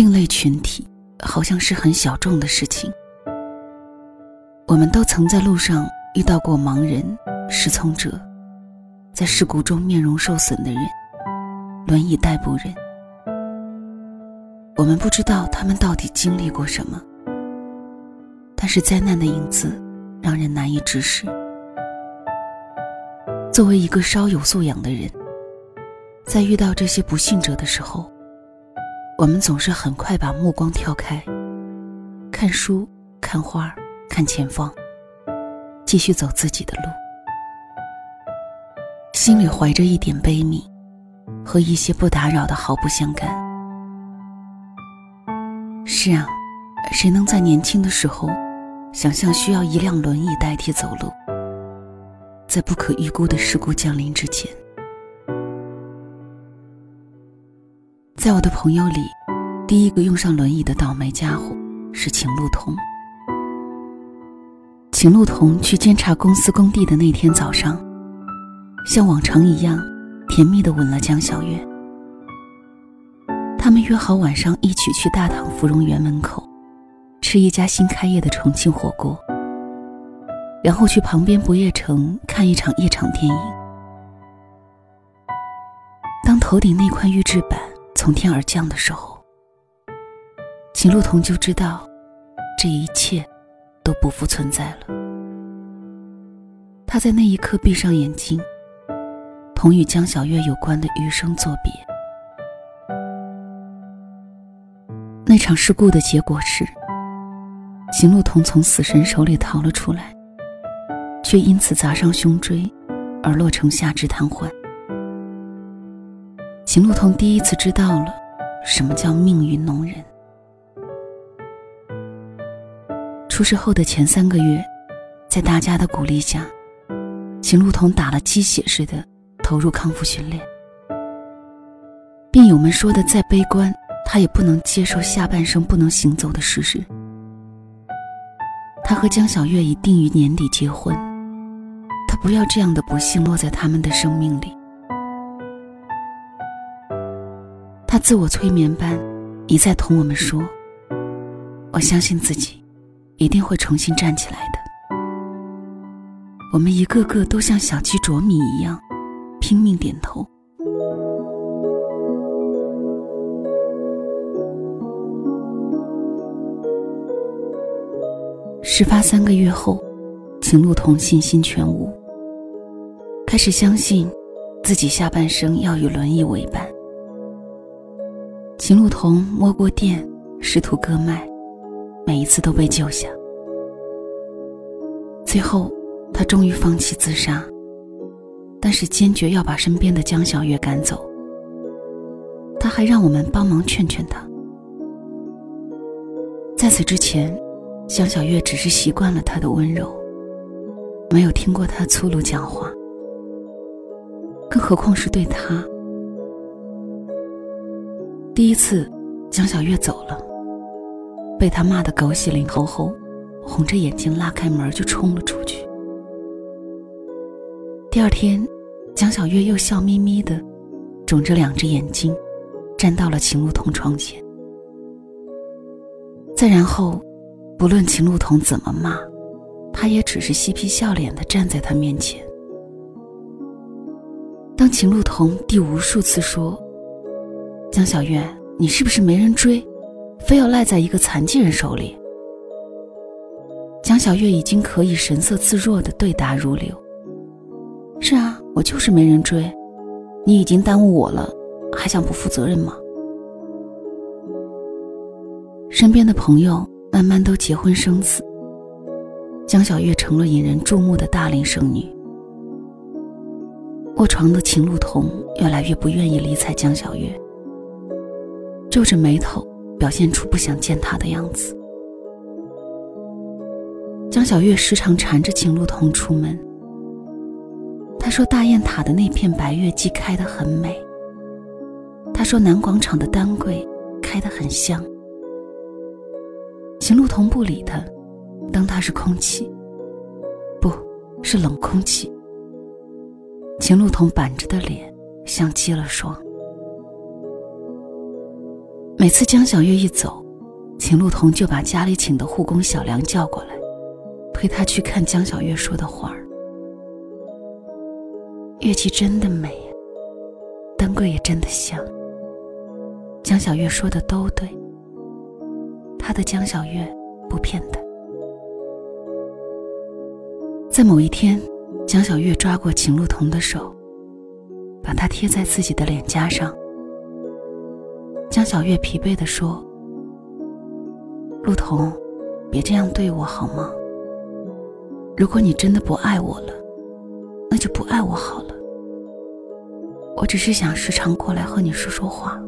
另类群体好像是很小众的事情。我们都曾在路上遇到过盲人、失聪者，在事故中面容受损的人，轮椅代步人。我们不知道他们到底经历过什么，但是灾难的影子让人难以直视。作为一个稍有素养的人，在遇到这些不幸者的时候，我们总是很快把目光跳开，看书、看花、看前方，继续走自己的路，心里怀着一点悲悯，和一些不打扰的毫不相干。是啊，谁能在年轻的时候，想象需要一辆轮椅代替走路？在不可预估的事故降临之前，在我的朋友里，第一个用上轮椅的倒霉家伙是秦路彤。秦路彤去监察公司工地的那天早上，像往常一样，甜蜜的吻了江小月。他们约好晚上一起去大唐芙蓉园门口，吃一家新开业的重庆火锅。然后去旁边不夜城看一场夜场电影。当头顶那块预制板从天而降的时候，秦路彤就知道，这一切都不复存在了。他在那一刻闭上眼睛，同与江小月有关的余生作别。那场事故的结果是，秦路彤从死神手里逃了出来。却因此砸伤胸椎，而落成下肢瘫痪。秦路彤第一次知道了什么叫命运弄人。出事后的前三个月，在大家的鼓励下，秦路彤打了鸡血似的投入康复训练。病友们说的再悲观，他也不能接受下半生不能行走的事实。他和江小月已定于年底结婚。他不要这样的不幸落在他们的生命里。自我催眠般一再同我们说：“我相信自己，一定会重新站起来的。”我们一个个都像小鸡啄米一样，拼命点头。事发三个月后，秦路彤信心全无。开始相信，自己下半生要与轮椅为伴。秦路童摸过电，试图割脉，每一次都被救下。最后，他终于放弃自杀，但是坚决要把身边的江小月赶走。他还让我们帮忙劝劝他。在此之前，江小月只是习惯了他的温柔，没有听过他粗鲁讲话。更何况是对他。第一次，江小月走了，被他骂得狗血淋头后，红着眼睛拉开门就冲了出去。第二天，江小月又笑眯眯的，肿着两只眼睛，站到了秦路彤窗前。再然后，不论秦路彤怎么骂，他也只是嬉皮笑脸的站在他面前。当秦路彤第无数次说：“江小月，你是不是没人追，非要赖在一个残疾人手里？”江小月已经可以神色自若的对答如流：“是啊，我就是没人追，你已经耽误我了，还想不负责任吗？”身边的朋友慢慢都结婚生子，江小月成了引人注目的大龄剩女。卧床的秦路彤越来越不愿意理睬江小月，皱着眉头，表现出不想见他的样子。江小月时常缠着秦路彤出门。他说：“大雁塔的那片白月季开得很美。”他说：“南广场的丹桂开得很香。”秦路彤不理他，当他是空气，不是冷空气。秦路彤板着的脸像结了霜。每次江小月一走，秦路彤就把家里请的护工小梁叫过来，陪他去看江小月说的画儿。乐器真的美，灯柜也真的香。江小月说的都对，他的江小月不骗他。在某一天，江小月抓过秦路彤的手，把它贴在自己的脸颊上。江小月疲惫地说：“陆彤，别这样对我好吗？如果你真的不爱我了，那就不爱我好了。我只是想时常过来和你说说话。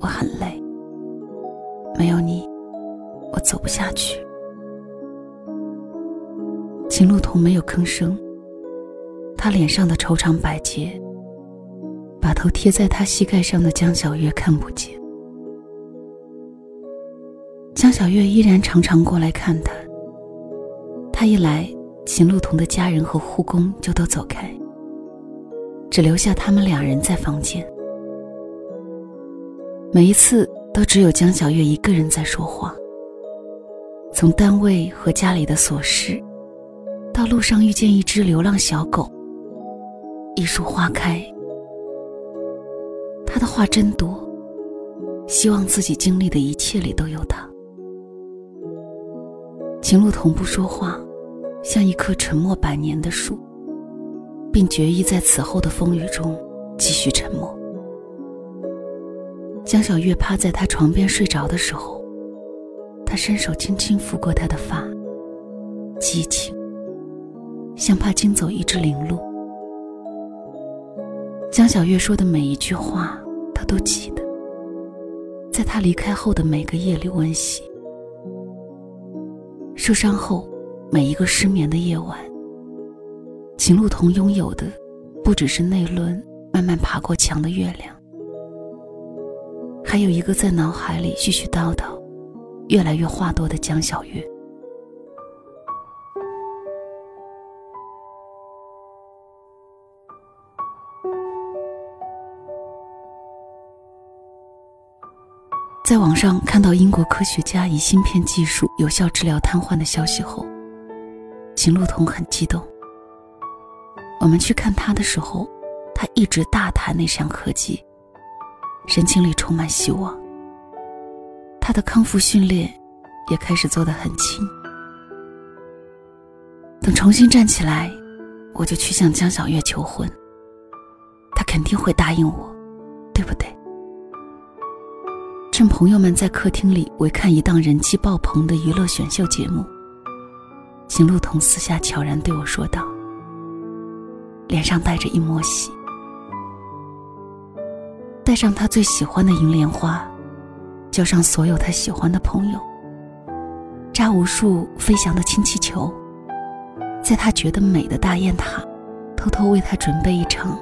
我很累，没有你，我走不下去。”秦路童没有吭声，他脸上的愁肠百结。把头贴在他膝盖上的江小月看不见。江小月依然常常过来看他。他一来，秦路彤的家人和护工就都走开，只留下他们两人在房间。每一次都只有江小月一个人在说话。从单位和家里的琐事，到路上遇见一只流浪小狗，一树花开。他的话真多，希望自己经历的一切里都有他。秦路同不说话，像一棵沉默百年的树，并决意在此后的风雨中继续沉默。江小月趴在他床边睡着的时候，他伸手轻轻拂过她的发，激情，像怕惊走一只灵鹿。江小月说的每一句话。都记得，在他离开后的每个夜里温习。受伤后，每一个失眠的夜晚，秦路彤拥有的，不只是那轮慢慢爬过墙的月亮，还有一个在脑海里絮絮叨叨、越来越话多的江小月。在网上看到英国科学家以芯片技术有效治疗瘫痪的消息后，秦路彤很激动。我们去看他的时候，他一直大谈那项科技，神情里充满希望。他的康复训练也开始做得很轻。等重新站起来，我就去向江小月求婚。他肯定会答应我，对不对？趁朋友们在客厅里围看一档人气爆棚的娱乐选秀节目，邢路彤私下悄然对我说道，脸上带着一抹喜，带上他最喜欢的银莲花，叫上所有他喜欢的朋友，扎无数飞翔的氢气球，在他觉得美的大雁塔，偷偷为他准备一场，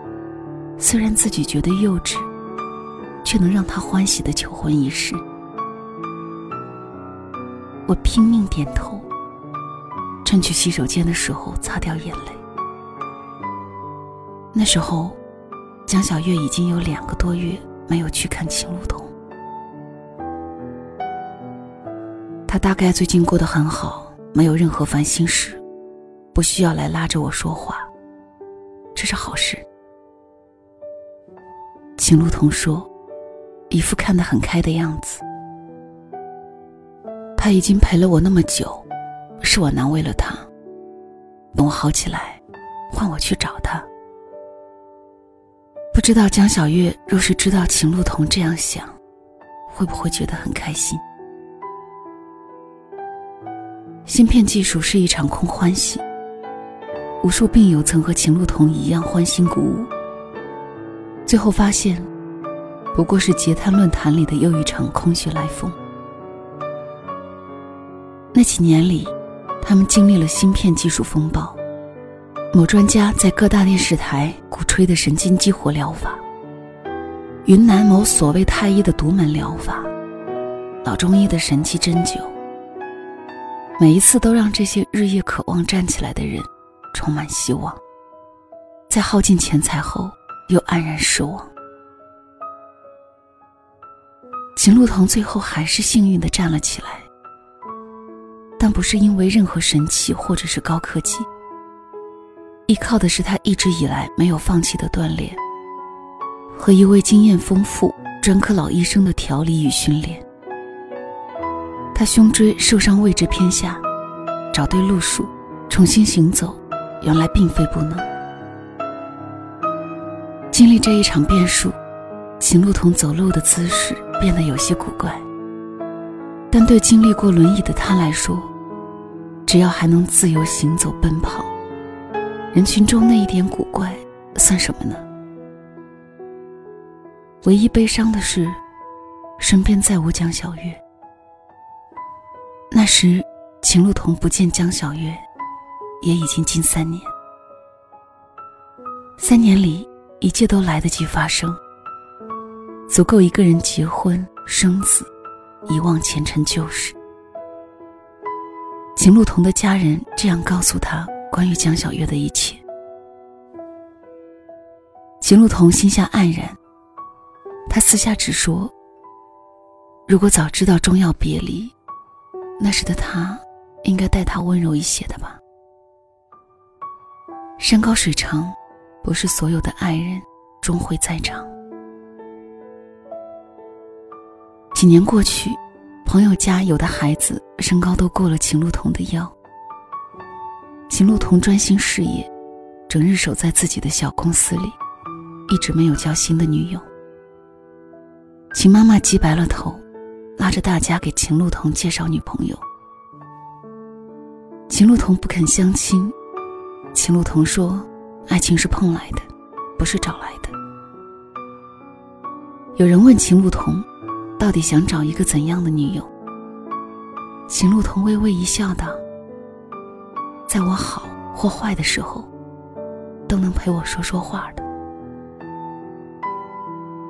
虽然自己觉得幼稚。却能让他欢喜的求婚仪式，我拼命点头，趁去洗手间的时候擦掉眼泪。那时候，江小月已经有两个多月没有去看秦路彤，他大概最近过得很好，没有任何烦心事，不需要来拉着我说话，这是好事。秦路彤说。一副看得很开的样子。他已经陪了我那么久，是我难为了他。等我好起来，换我去找他。不知道江小月若是知道秦路彤这样想，会不会觉得很开心？芯片技术是一场空欢喜。无数病友曾和秦路彤一样欢欣鼓舞，最后发现。不过是截瘫论坛里的又一场空穴来风。那几年里，他们经历了芯片技术风暴，某专家在各大电视台鼓吹的神经激活疗法，云南某所谓太医的独门疗法，老中医的神奇针灸，每一次都让这些日夜渴望站起来的人充满希望，在耗尽钱财后又黯然失望。秦路桐最后还是幸运的站了起来，但不是因为任何神奇或者是高科技，依靠的是他一直以来没有放弃的锻炼，和一位经验丰富、专科老医生的调理与训练。他胸椎受伤位置偏下，找对路数，重新行走，原来并非不能。经历这一场变数，秦路桐走路的姿势变得有些古怪。但对经历过轮椅的他来说，只要还能自由行走奔跑，人群中那一点古怪算什么呢？唯一悲伤的是，身边再无江小月。那时，秦路桐不见江小月，也已经近三年。三年里。一切都来得及发生，足够一个人结婚生子，遗忘前尘旧事。秦路桐的家人这样告诉他关于江小月的一切。秦路桐心下黯然，他私下只说：“如果早知道终要别离，那时的他应该待他温柔一些的吧。”山高水长。不是所有的爱人终会在场。几年过去，朋友家有的孩子身高都过了秦路桐的腰。秦路桐专心事业，整日守在自己的小公司里，一直没有交新的女友。秦妈妈急白了头，拉着大家给秦路桐介绍女朋友。秦路桐不肯相亲，秦路桐说。爱情是碰来的，不是找来的。有人问秦路童，到底想找一个怎样的女友？秦路桐微微一笑，道：“在我好或坏的时候，都能陪我说说话的。”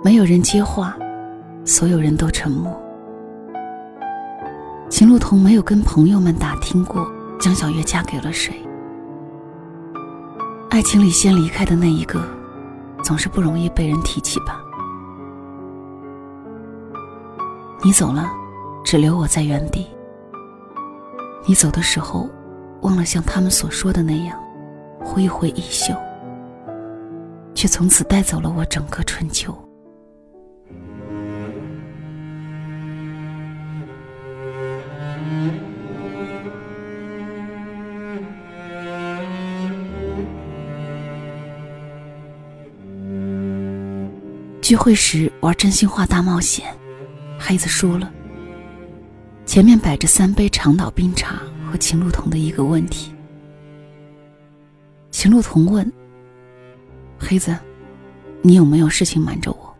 没有人接话，所有人都沉默。秦路桐没有跟朋友们打听过江小月嫁给了谁。爱情里先离开的那一个，总是不容易被人提起吧。你走了，只留我在原地。你走的时候，忘了像他们所说的那样，挥一挥衣袖，却从此带走了我整个春秋。聚会时玩真心话大冒险，黑子输了。前面摆着三杯长岛冰茶和秦路桐的一个问题。秦路桐问：“黑子，你有没有事情瞒着我？”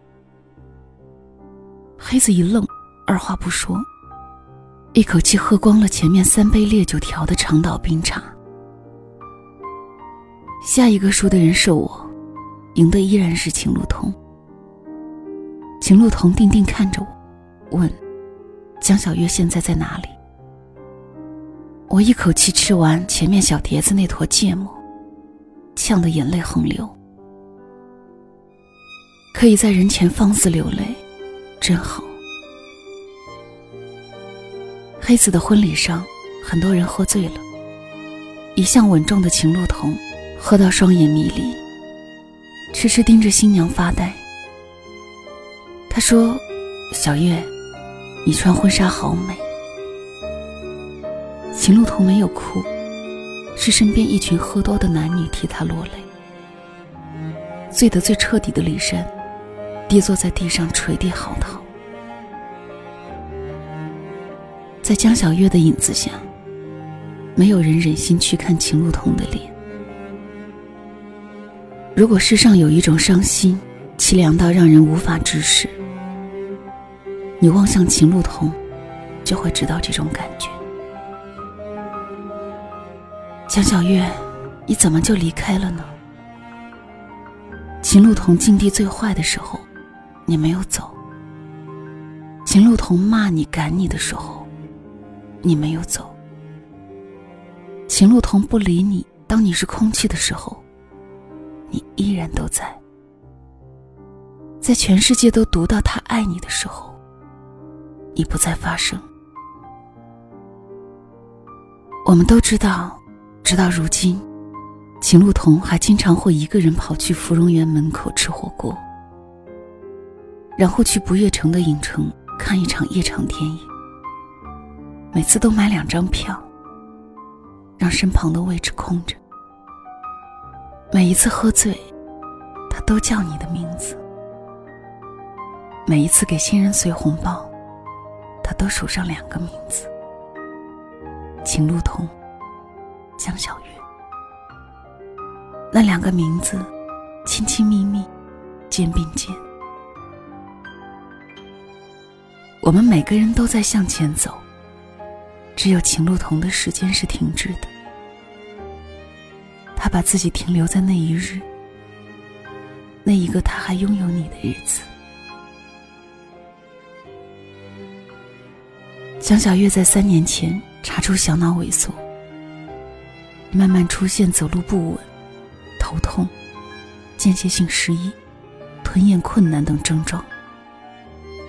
黑子一愣，二话不说，一口气喝光了前面三杯烈酒调的长岛冰茶。下一个输的人是我，赢的依然是秦路桐。秦路桐定定看着我，问：“江小月现在在哪里？”我一口气吃完前面小碟子那坨芥末，呛得眼泪横流。可以在人前放肆流泪，真好。黑子的婚礼上，很多人喝醉了。一向稳重的秦路桐，喝到双眼迷离，痴痴盯着新娘发呆。他说：“小月，你穿婚纱好美。”秦路童没有哭，是身边一群喝多的男女替他落泪。醉得最彻底的李珊，跌坐在地上垂地嚎啕。在江小月的影子下，没有人忍心去看秦路童的脸。如果世上有一种伤心，凄凉到让人无法直视。你望向秦路桐，就会知道这种感觉。江小月，你怎么就离开了呢？秦路桐境地最坏的时候，你没有走；秦路桐骂你、赶你的时候，你没有走；秦路桐不理你，当你是空气的时候，你依然都在。在全世界都读到他爱你的时候。已不再发生。我们都知道，直到如今，秦路童还经常会一个人跑去芙蓉园门口吃火锅，然后去不夜城的影城看一场夜场电影。每次都买两张票，让身旁的位置空着。每一次喝醉，他都叫你的名字。每一次给新人随红包，他都数上两个名字：秦路彤、江小月。那两个名字，亲亲密密，肩并肩。我们每个人都在向前走。只有秦路彤的时间是停滞的，他把自己停留在那一日，那一个他还拥有你的日子。江小月在三年前查出小脑萎缩，慢慢出现走路不稳、头痛、间歇性失忆、吞咽困难等症状，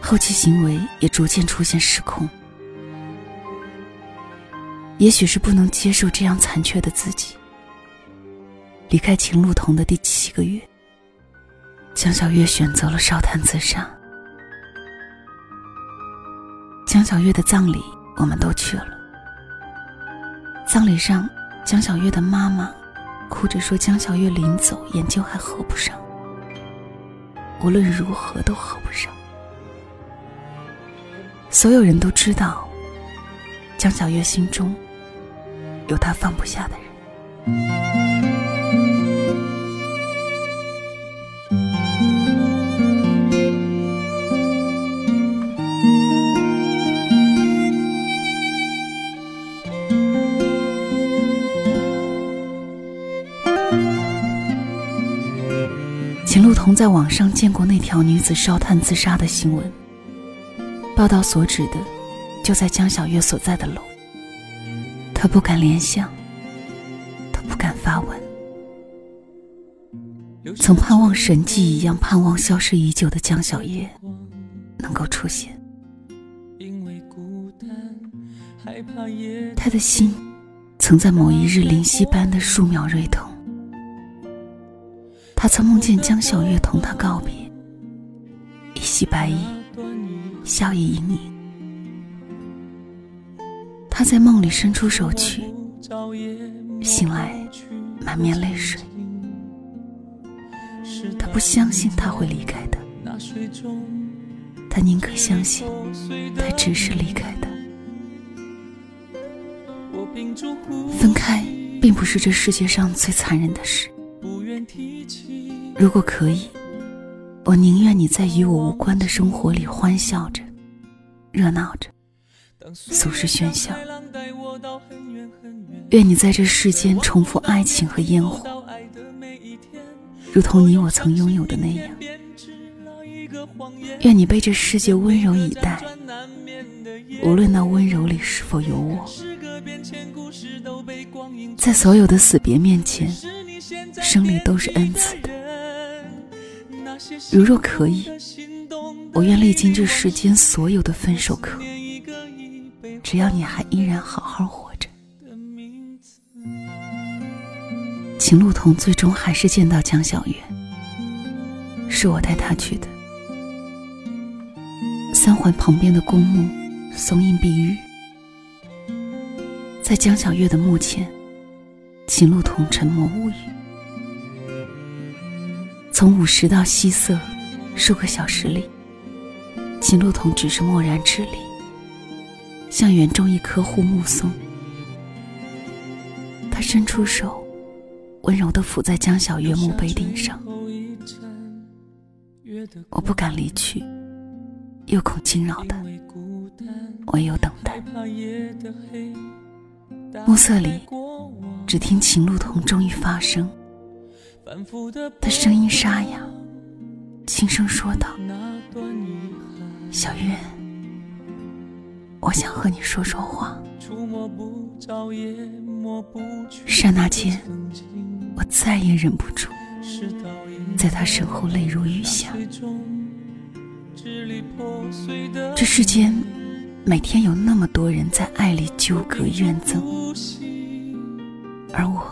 后期行为也逐渐出现失控。也许是不能接受这样残缺的自己，离开秦路童的第七个月，江小月选择了烧炭自杀。江小月的葬礼我们都去了，葬礼上，江小月的妈妈哭着说：“江小月临走眼睛还合不上，无论如何都合不上。”所有人都知道，江小月心中。有他放不下的人。秦路彤在网上见过那条女子烧炭自杀的新闻，报道所指的就在江小月所在的楼。他不敢联想，他不敢发问。曾盼望神迹一样盼望消失已久的江小月能够出现，他的心曾在某一日灵犀般的数秒锐痛。他曾梦见江小月同他告别，一袭白衣，笑意盈盈。他在梦里伸出手去，醒来满面泪水。他不相信他会离开的，他宁可相信他只是离开的。分开并不是这世界上最残忍的事。如果可以，我宁愿你在与我无关的生活里欢笑着，热闹着。俗世喧嚣，愿你在这世间重复爱情和烟火，如同你我曾拥有的那样。愿你被这世界温柔以待，无论那温柔里是否有我。在所有的死别面前，生离都是恩赐。如若可以，我愿历经这世间所有的分手课。只要你还依然好好活着，秦路彤最终还是见到江小月，是我带她去的。三环旁边的公墓，松阴蔽日，在江小月的墓前，秦路彤沉默无语。从午时到夕色，数个小时里，秦路彤只是默然伫立。像园中一棵护木松，他伸出手，温柔的抚在江小月墓碑顶上。我不敢离去，又恐惊扰他，唯有等待。暮色里，只听秦路彤终于发声，他声音沙哑，轻声说道：“小月。”我想和你说说话。刹那间，我再也忍不住，在他身后泪如雨下。这世间每天有那么多人在爱里纠葛怨憎，而我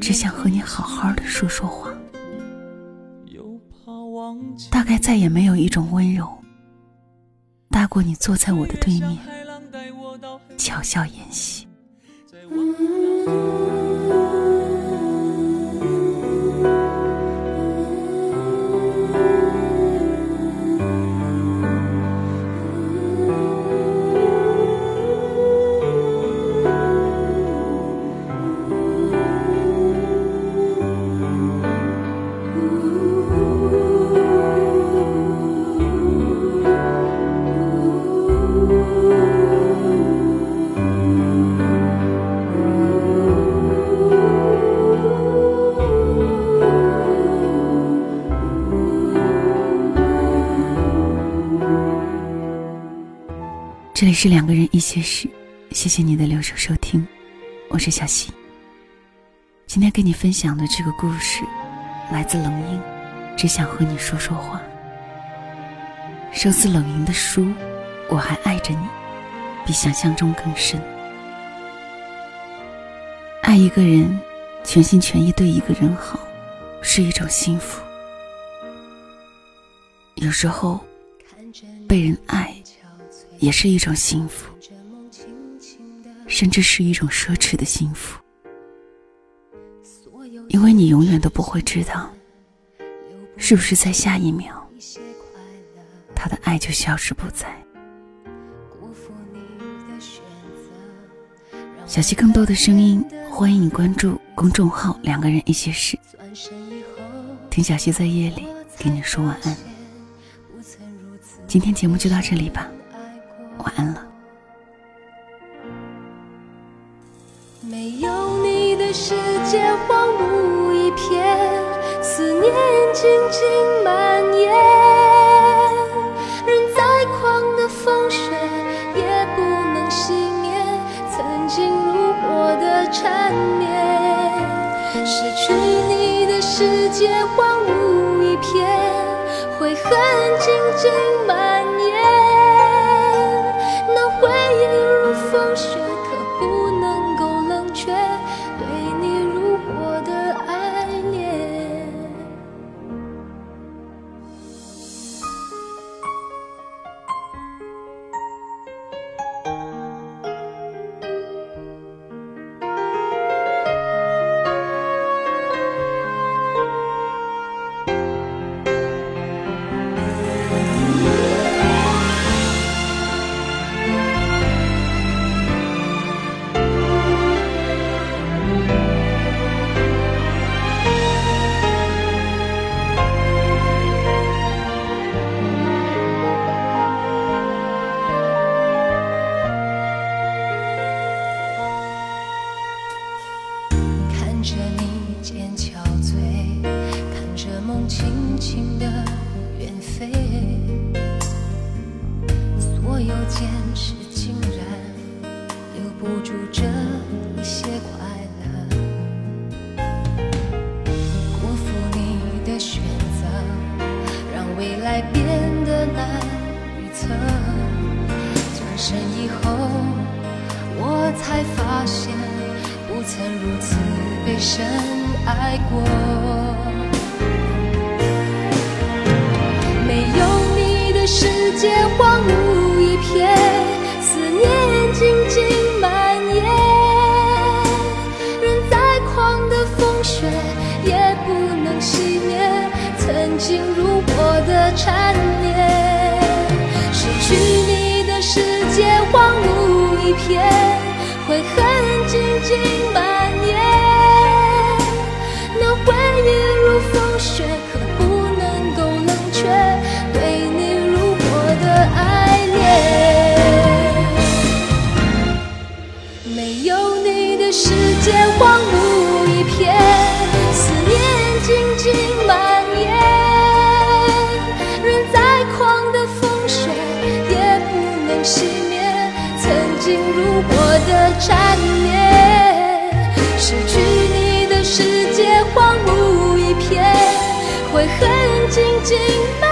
只想和你好好的说说话。大概再也没有一种温柔，大过你坐在我的对面，巧笑言喜。这里是两个人一些事，谢谢你的留守收听，我是小溪。今天跟你分享的这个故事，来自冷英，只想和你说说话。收自冷莹的书《我还爱着你》，比想象中更深。爱一个人，全心全意对一个人好，是一种幸福。有时候，被人爱。也是一种幸福，甚至是一种奢侈的幸福，因为你永远都不会知道，是不是在下一秒，他的爱就消失不在。小溪更多的声音，欢迎你关注公众号“两个人一些事”，听小溪在夜里给你说晚安。今天节目就到这里吧。晚安了。没有你的世界荒芜一片，思念静静蔓延。人再狂的风雪也不能熄灭曾经如火的缠绵。失去你的世界荒芜一片，悔恨静静蔓延。情的我的缠绵。静